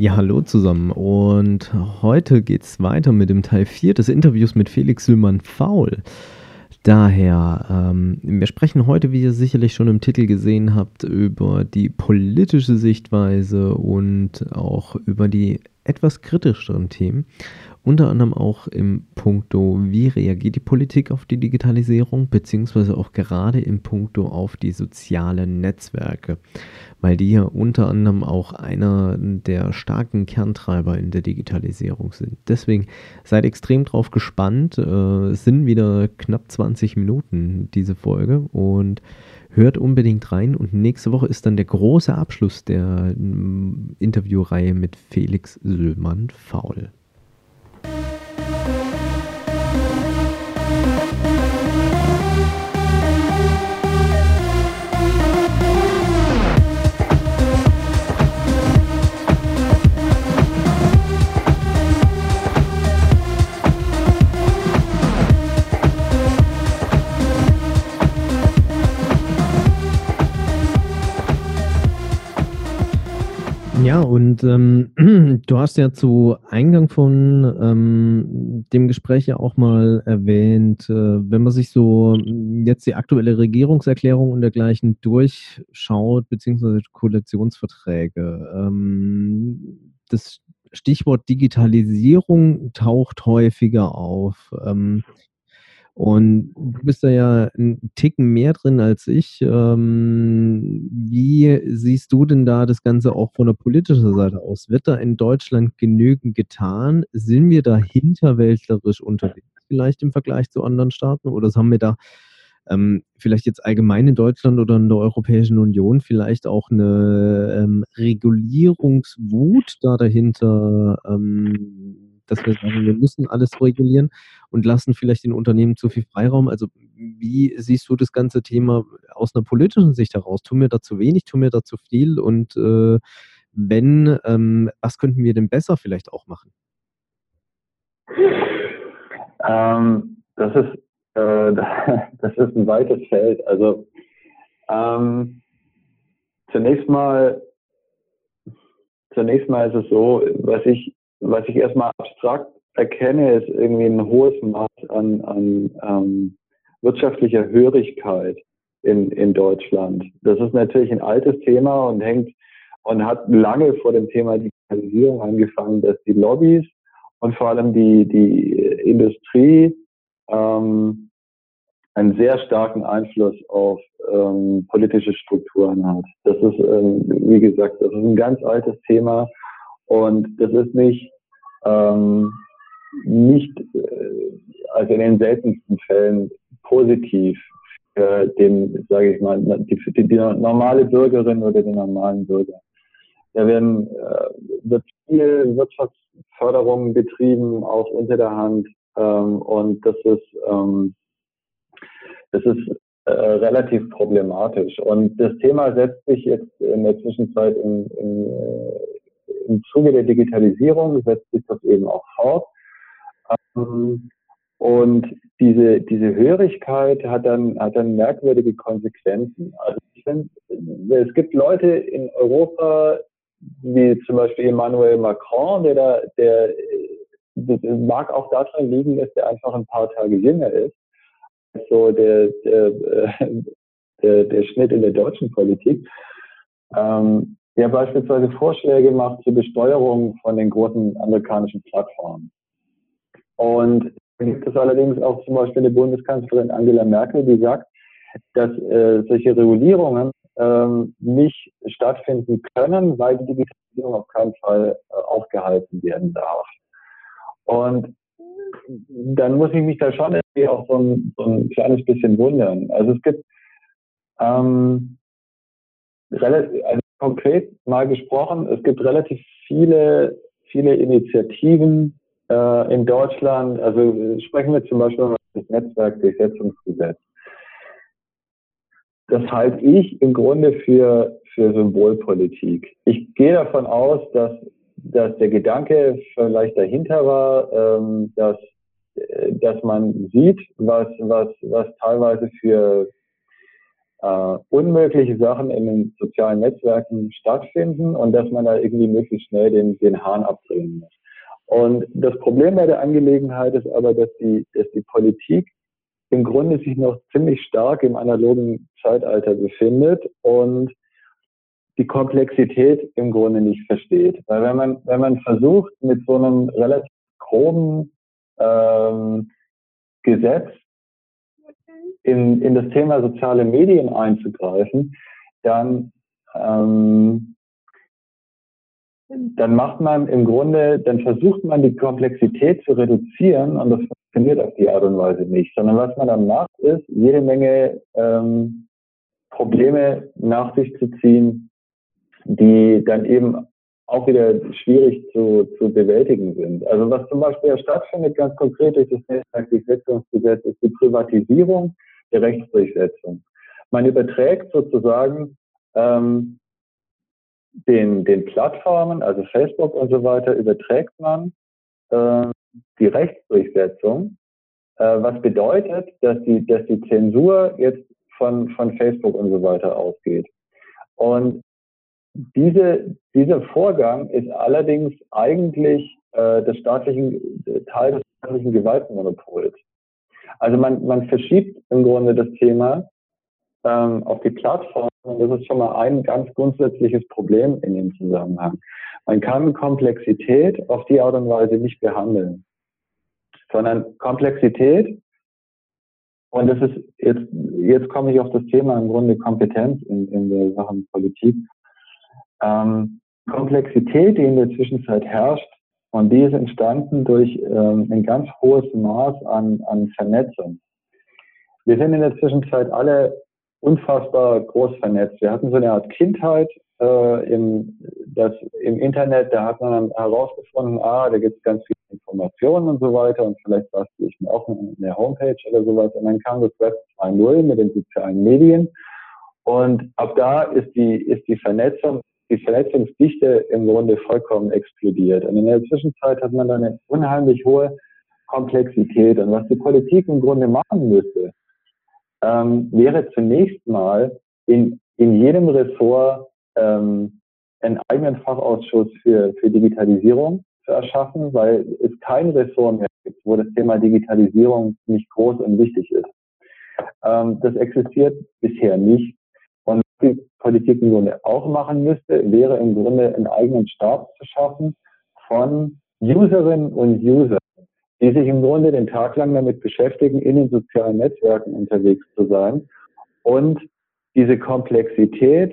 Ja, hallo zusammen. Und heute geht es weiter mit dem Teil 4 des Interviews mit Felix Süllmann-Faul. Daher, ähm, wir sprechen heute, wie ihr sicherlich schon im Titel gesehen habt, über die politische Sichtweise und auch über die etwas kritischeren Themen. Unter anderem auch im Punkto, wie reagiert die Politik auf die Digitalisierung, beziehungsweise auch gerade im Punkto auf die sozialen Netzwerke, weil die ja unter anderem auch einer der starken Kerntreiber in der Digitalisierung sind. Deswegen seid extrem drauf gespannt. Äh, es sind wieder knapp 20 Minuten diese Folge und hört unbedingt rein. Und nächste Woche ist dann der große Abschluss der Interviewreihe mit Felix Süllmann-Faul. Ja, und ähm, du hast ja zu Eingang von ähm, dem Gespräch ja auch mal erwähnt, äh, wenn man sich so jetzt die aktuelle Regierungserklärung und dergleichen durchschaut, beziehungsweise Koalitionsverträge, ähm, das Stichwort Digitalisierung taucht häufiger auf. Ähm, und du bist da ja ein Ticken mehr drin als ich. Ähm, wie siehst du denn da das Ganze auch von der politischen Seite aus? Wird da in Deutschland genügend getan? Sind wir da hinterwäldlerisch unterwegs, vielleicht im Vergleich zu anderen Staaten? Oder haben wir da ähm, vielleicht jetzt allgemein in Deutschland oder in der Europäischen Union vielleicht auch eine ähm, Regulierungswut da dahinter? Dass wir sagen, wir müssen alles regulieren und lassen vielleicht den Unternehmen zu viel Freiraum. Also wie siehst du das ganze Thema aus einer politischen Sicht heraus? Tun wir da zu wenig, tun wir da zu viel? Und äh, wenn, ähm, was könnten wir denn besser vielleicht auch machen? Ähm, das ist äh, das ist ein weites Feld. Also ähm, zunächst mal zunächst mal ist es so, was ich was ich erstmal abstrakt erkenne, ist irgendwie ein hohes Maß an, an ähm, wirtschaftlicher Hörigkeit in, in Deutschland. Das ist natürlich ein altes Thema und hängt und hat lange vor dem Thema Digitalisierung angefangen, dass die Lobbys und vor allem die, die Industrie ähm, einen sehr starken Einfluss auf ähm, politische Strukturen hat. Das ist, ähm, wie gesagt, das ist ein ganz altes Thema und das ist nicht, ähm, nicht, äh, also in den seltensten Fällen positiv für den, sage ich mal, die, die, die normale Bürgerin oder den normalen Bürger. Da werden, äh, wird viel Wirtschaftsförderung betrieben, auch unter der Hand. Ähm, und das ist, ähm, das ist äh, relativ problematisch. Und das Thema setzt sich jetzt in der Zwischenzeit in, in, äh, im Zuge der Digitalisierung setzt sich das eben auch fort. Ähm, und diese, diese Hörigkeit hat dann, hat dann merkwürdige Konsequenzen. Also ich finde, es gibt Leute in Europa, wie zum Beispiel Emmanuel Macron, der da, der, das mag auch daran liegen, dass der einfach ein paar Tage jünger ist. So der, der, der, der Schnitt in der deutschen Politik. Ähm, der beispielsweise Vorschläge macht zur Besteuerung von den großen amerikanischen Plattformen. Und da gibt es allerdings auch zum Beispiel eine Bundeskanzlerin Angela Merkel, die sagt, dass äh, solche Regulierungen ähm, nicht stattfinden können, weil die Digitalisierung auf keinen Fall äh, aufgehalten werden darf. Und dann muss ich mich da schon irgendwie auch so ein, so ein kleines bisschen wundern. Also es gibt ähm, also konkret mal gesprochen, es gibt relativ viele, viele Initiativen äh, in Deutschland. Also sprechen wir zum Beispiel über das Netzwerkdurchsetzungsgesetz. Das halte ich im Grunde für, für Symbolpolitik. Ich gehe davon aus, dass, dass der Gedanke vielleicht dahinter war, ähm, dass, äh, dass man sieht, was, was, was teilweise für äh, unmögliche Sachen in den sozialen Netzwerken stattfinden und dass man da irgendwie möglichst schnell den, den Hahn abdrehen muss. Und das Problem bei der Angelegenheit ist aber, dass die, dass die Politik im Grunde sich noch ziemlich stark im analogen Zeitalter befindet und die Komplexität im Grunde nicht versteht. Weil wenn man, wenn man versucht, mit so einem relativ groben ähm, Gesetz in, in das Thema soziale Medien einzugreifen, dann, ähm, dann macht man im Grunde, dann versucht man die Komplexität zu reduzieren und das funktioniert auf die Art und Weise nicht, sondern was man dann macht, ist, jede Menge ähm, Probleme nach sich zu ziehen, die dann eben auch wieder schwierig zu, zu bewältigen sind. Also was zum Beispiel ja stattfindet, ganz konkret durch das Netzwerkdurchsetzungsgesetz, ist die Privatisierung der Rechtsdurchsetzung. Man überträgt sozusagen ähm, den, den Plattformen, also Facebook und so weiter, überträgt man äh, die Rechtsdurchsetzung, äh, was bedeutet, dass die, dass die Zensur jetzt von, von Facebook und so weiter ausgeht. Und diese, dieser Vorgang ist allerdings eigentlich äh, des staatlichen, Teil des staatlichen Gewaltmonopols. Also man, man verschiebt im Grunde das Thema ähm, auf die Plattform und das ist schon mal ein ganz grundsätzliches Problem in dem Zusammenhang. Man kann Komplexität auf die Art und Weise nicht behandeln, sondern Komplexität, und das ist jetzt, jetzt komme ich auf das Thema im Grunde Kompetenz in, in der Sachen Politik. Ähm, Komplexität, die in der Zwischenzeit herrscht, und die ist entstanden durch ähm, ein ganz hohes Maß an, an Vernetzung. Wir sind in der Zwischenzeit alle unfassbar groß vernetzt. Wir hatten so eine Art Kindheit äh, im, das, im Internet, da hat man dann herausgefunden, ah, da gibt es ganz viele Informationen und so weiter und vielleicht bastel ich mir auch eine Homepage oder sowas. Und dann kam das Web 2.0 mit den sozialen Medien und ab da ist die, ist die Vernetzung die Verletzungsdichte im Grunde vollkommen explodiert. Und in der Zwischenzeit hat man dann eine unheimlich hohe Komplexität. Und was die Politik im Grunde machen müsste, ähm, wäre zunächst mal in, in jedem Ressort ähm, einen eigenen Fachausschuss für, für Digitalisierung zu erschaffen, weil es kein Ressort mehr gibt, wo das Thema Digitalisierung nicht groß und wichtig ist. Ähm, das existiert bisher nicht die Politik im Grunde auch machen müsste, wäre im Grunde einen eigenen Stab zu schaffen von Userinnen und Usern, die sich im Grunde den Tag lang damit beschäftigen, in den sozialen Netzwerken unterwegs zu sein und diese Komplexität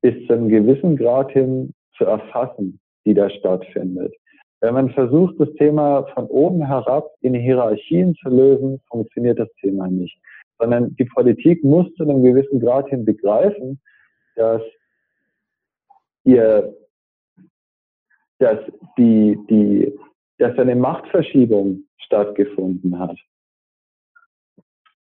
bis zu einem gewissen Grad hin zu erfassen, die da stattfindet. Wenn man versucht, das Thema von oben herab in Hierarchien zu lösen, funktioniert das Thema nicht sondern die Politik muss zu einem gewissen Grad hin begreifen, dass ihr, dass die, die, dass eine Machtverschiebung stattgefunden hat.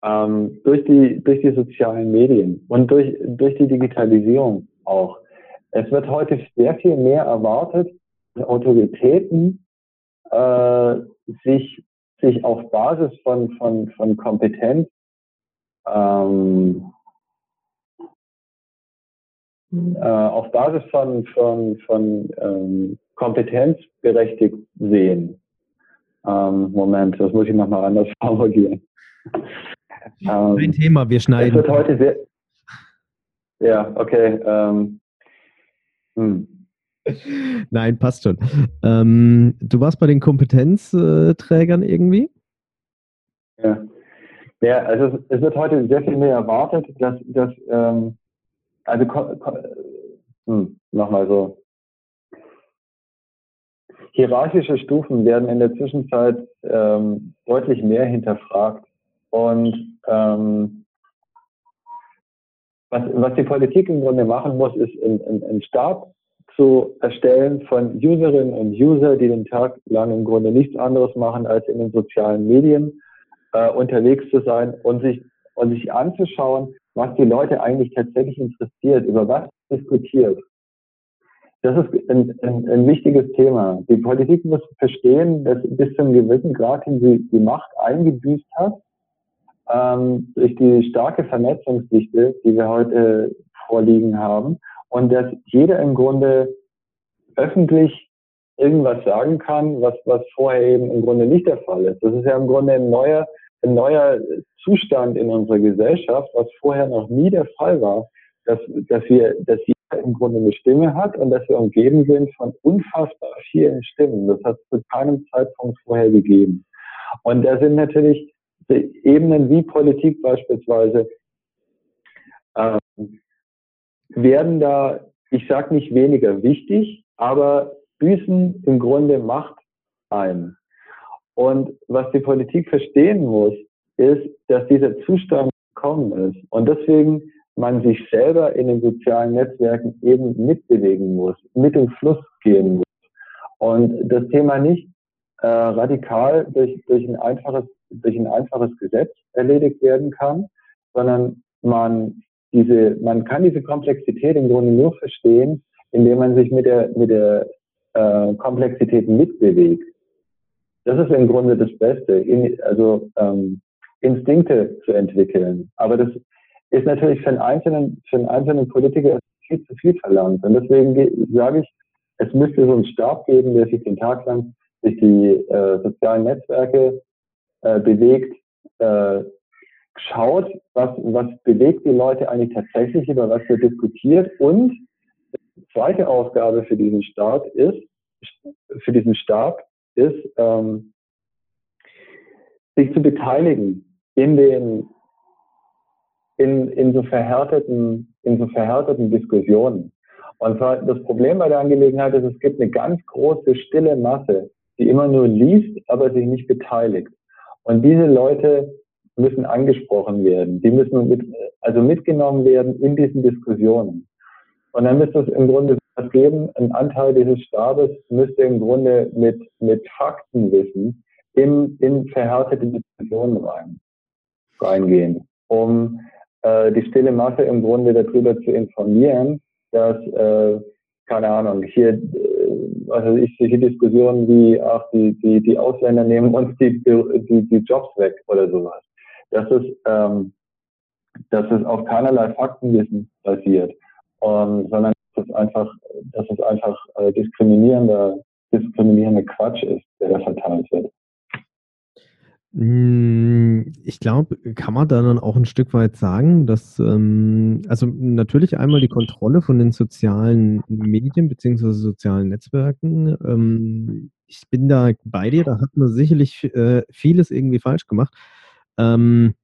Ähm, durch die, durch die sozialen Medien und durch, durch die Digitalisierung auch. Es wird heute sehr viel mehr erwartet, Autoritäten äh, sich, sich auf Basis von, von, von Kompetenz ähm, äh, auf Basis von, von, von ähm, Kompetenz berechtigt sehen. Ähm, Moment, das muss ich nochmal anders formulieren. Ähm, Ein Thema, wir schneiden. Es wird heute sehr, ja, okay. Ähm, hm. Nein, passt schon. Ähm, du warst bei den Kompetenzträgern irgendwie? Ja. Ja, also es, wird heute sehr viel mehr erwartet, dass, dass ähm, also hm, nochmal so. Hierarchische Stufen werden in der Zwischenzeit ähm, deutlich mehr hinterfragt und ähm, was, was die Politik im Grunde machen muss, ist einen Stab zu erstellen von Userinnen und User, die den Tag lang im Grunde nichts anderes machen, als in den sozialen Medien äh, unterwegs zu sein und sich, und sich anzuschauen, was die Leute eigentlich tatsächlich interessiert, über was diskutiert. Das ist ein, ein, ein wichtiges Thema. Die Politik muss verstehen, dass bis zu einem gewissen Grad hin sie die Macht eingebüßt hat ähm, durch die starke Vernetzungsdichte, die wir heute vorliegen haben und dass jeder im Grunde öffentlich irgendwas sagen kann, was, was vorher eben im Grunde nicht der Fall ist. Das ist ja im Grunde ein neuer, ein neuer Zustand in unserer Gesellschaft, was vorher noch nie der Fall war, dass, dass wir, dass jeder im Grunde eine Stimme hat und dass wir umgeben sind von unfassbar vielen Stimmen. Das hat es zu keinem Zeitpunkt vorher gegeben. Und da sind natürlich Ebenen wie Politik beispielsweise, ähm, werden da, ich sage nicht weniger wichtig, aber büßen im Grunde Macht ein. Und was die Politik verstehen muss, ist, dass dieser Zustand gekommen ist. Und deswegen man sich selber in den sozialen Netzwerken eben mitbewegen muss, mit dem Fluss gehen muss. Und das Thema nicht äh, radikal durch, durch, ein einfaches, durch ein einfaches Gesetz erledigt werden kann, sondern man diese, man kann diese Komplexität im Grunde nur verstehen, indem man sich mit der, mit der äh, Komplexität mitbewegt. Das ist im Grunde das Beste, in, also ähm, Instinkte zu entwickeln. Aber das ist natürlich für einen einzelnen, für einen einzelnen Politiker viel zu viel verlangt. Und deswegen sage ich, es müsste so einen Stab geben, der sich den Tag lang durch die äh, sozialen Netzwerke äh, bewegt, äh, schaut, was, was bewegt die Leute eigentlich tatsächlich, über was wir diskutiert. Und die zweite Aufgabe für diesen Staat ist, für diesen Stab ist, ähm, sich zu beteiligen in den in, in so verhärteten in so verhärteten Diskussionen. Und zwar das Problem bei der Angelegenheit ist, es gibt eine ganz große stille Masse, die immer nur liest, aber sich nicht beteiligt. Und diese Leute müssen angesprochen werden. Die müssen mit, also mitgenommen werden in diesen Diskussionen. Und dann müsste es im Grunde was geben, ein Anteil dieses Stabes müsste im Grunde mit, mit Faktenwissen in, in verhärtete Diskussionen rein, reingehen, um äh, die stille Masse im Grunde darüber zu informieren, dass, äh, keine Ahnung, hier, äh, also ich solche Diskussionen wie, ach, die, die, die Ausländer nehmen uns die, die, die Jobs weg oder sowas. Dass es, ähm, dass es auf keinerlei Faktenwissen basiert, um, sondern dass es einfach, dass es einfach äh, diskriminierender, diskriminierender Quatsch ist, der da verteilt wird. Hm, ich glaube, kann man da dann auch ein Stück weit sagen, dass, ähm, also natürlich einmal die Kontrolle von den sozialen Medien bzw. sozialen Netzwerken. Ähm, ich bin da bei dir, da hat man sicherlich äh, vieles irgendwie falsch gemacht. Ähm,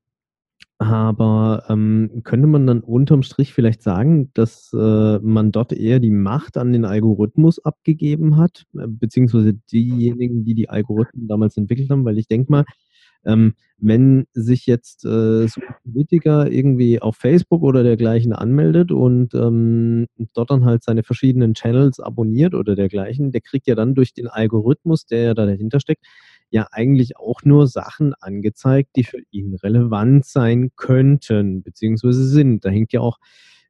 aber ähm, könnte man dann unterm Strich vielleicht sagen, dass äh, man dort eher die Macht an den Algorithmus abgegeben hat, äh, beziehungsweise diejenigen, die die Algorithmen damals entwickelt haben? Weil ich denke mal, ähm, wenn sich jetzt äh, so ein Politiker irgendwie auf Facebook oder dergleichen anmeldet und ähm, dort dann halt seine verschiedenen Channels abonniert oder dergleichen, der kriegt ja dann durch den Algorithmus, der ja da dahinter steckt, ja eigentlich auch nur Sachen angezeigt, die für ihn relevant sein könnten, beziehungsweise sind. Da hängt ja auch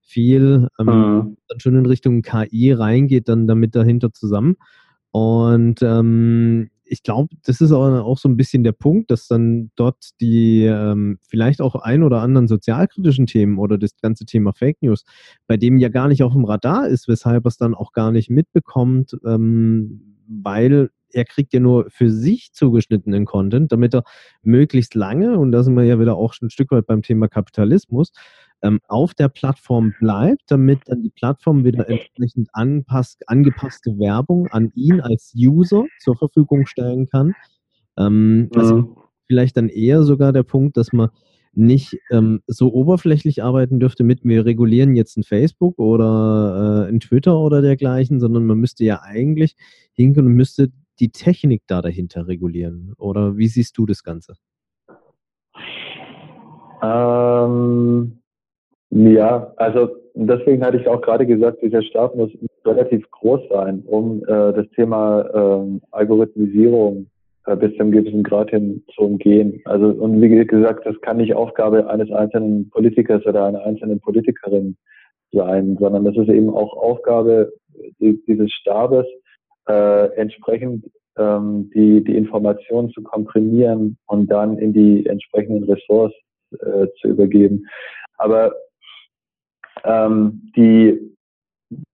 viel ähm, mhm. dann schon in Richtung KI reingeht, dann damit dahinter zusammen. Und ähm, ich glaube, das ist auch, auch, so ein bisschen der Punkt, dass dann dort die ähm, vielleicht auch ein oder anderen sozialkritischen Themen oder das ganze Thema Fake News, bei dem ja gar nicht auf dem Radar ist, weshalb er es dann auch gar nicht mitbekommt, ähm, weil er kriegt ja nur für sich zugeschnittenen Content, damit er möglichst lange, und da sind wir ja wieder auch schon ein Stück weit beim Thema Kapitalismus, ähm, auf der Plattform bleibt, damit dann die Plattform wieder entsprechend anpasst, angepasste Werbung an ihn als User zur Verfügung stellen kann. Ähm, mhm. Also vielleicht dann eher sogar der Punkt, dass man nicht ähm, so oberflächlich arbeiten dürfte mit, wir regulieren jetzt ein Facebook oder äh, ein Twitter oder dergleichen, sondern man müsste ja eigentlich hinken und müsste die Technik da dahinter regulieren? Oder wie siehst du das Ganze? Ähm, Ja, also deswegen hatte ich auch gerade gesagt, dieser Stab muss relativ groß sein, um äh, das Thema ähm, Algorithmisierung äh, bis zum gewissen Grad hin zu umgehen. Also und wie gesagt, das kann nicht Aufgabe eines einzelnen Politikers oder einer einzelnen Politikerin sein, sondern das ist eben auch Aufgabe dieses Stabes, äh, entsprechend ähm, die, die Informationen zu komprimieren und dann in die entsprechenden Ressorts äh, zu übergeben. Aber ähm, die,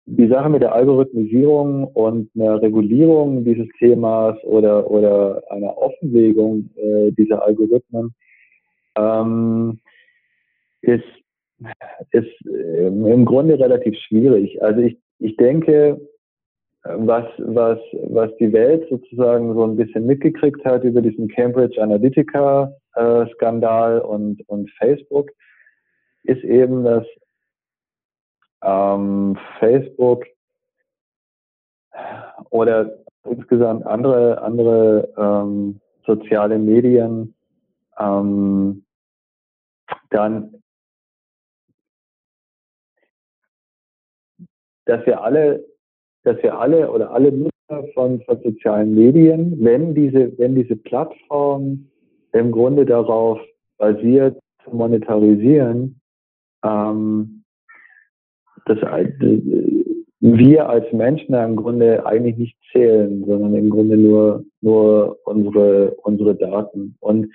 die Sache mit der Algorithmisierung und einer Regulierung dieses Themas oder, oder einer Offenlegung äh, dieser Algorithmen ähm, ist, ist im Grunde relativ schwierig. Also ich, ich denke, was, was, was die Welt sozusagen so ein bisschen mitgekriegt hat über diesen Cambridge Analytica äh, und, und Facebook, ist eben, dass ähm, Facebook oder insgesamt andere, andere ähm, soziale Medien ähm, dann, dass wir alle, dass wir alle oder alle Nutzer von, von sozialen Medien, wenn diese, wenn diese Plattform im Grunde darauf basiert, zu monetarisieren, ähm, dass wir als Menschen im Grunde eigentlich nicht zählen, sondern im Grunde nur, nur unsere, unsere Daten. Und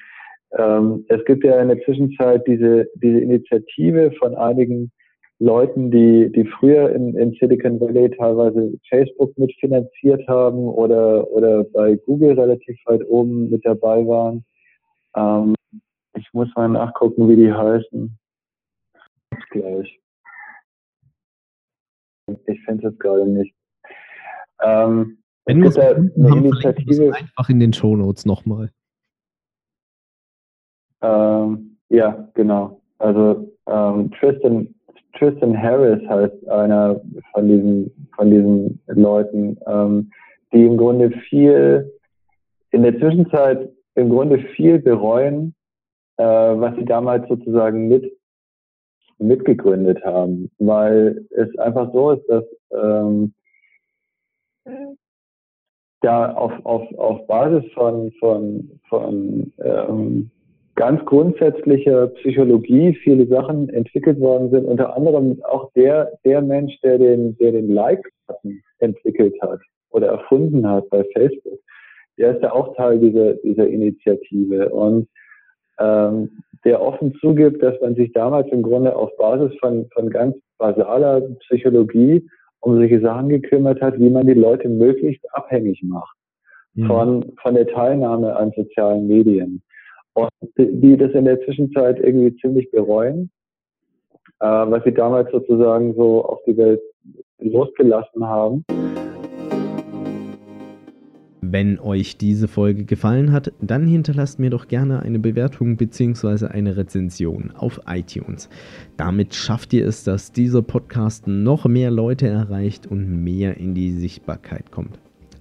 ähm, es gibt ja in der Zwischenzeit diese, diese Initiative von einigen Leuten, die, die früher in, in Silicon Valley teilweise Facebook mitfinanziert haben oder, oder bei Google relativ weit oben mit dabei waren. Ähm, ich muss mal nachgucken, wie die heißen. Gleich. Ich finde es gerade nicht. Ähm, Wenn wir es eine Initiative einfach in den Shownotes nochmal. Ähm, ja, genau. Also ähm, Tristan, Tristan Harris heißt einer von diesen, von diesen Leuten, ähm, die im Grunde viel in der Zwischenzeit im Grunde viel bereuen, äh, was sie damals sozusagen mit mitgegründet haben, weil es einfach so ist, dass ähm, da auf, auf, auf Basis von, von, von ähm, ganz grundsätzlicher Psychologie viele Sachen entwickelt worden sind, unter anderem auch der, der Mensch, der den, der den Like-Button entwickelt hat oder erfunden hat bei Facebook, der ist ja auch Teil dieser, dieser Initiative. Und ähm, der offen zugibt, dass man sich damals im Grunde auf Basis von, von ganz basaler Psychologie um solche Sachen gekümmert hat, wie man die Leute möglichst abhängig macht mhm. von, von der Teilnahme an sozialen Medien. Und die das in der Zwischenzeit irgendwie ziemlich bereuen, äh, was sie damals sozusagen so auf die Welt losgelassen haben. Wenn euch diese Folge gefallen hat, dann hinterlasst mir doch gerne eine Bewertung bzw. eine Rezension auf iTunes. Damit schafft ihr es, dass dieser Podcast noch mehr Leute erreicht und mehr in die Sichtbarkeit kommt.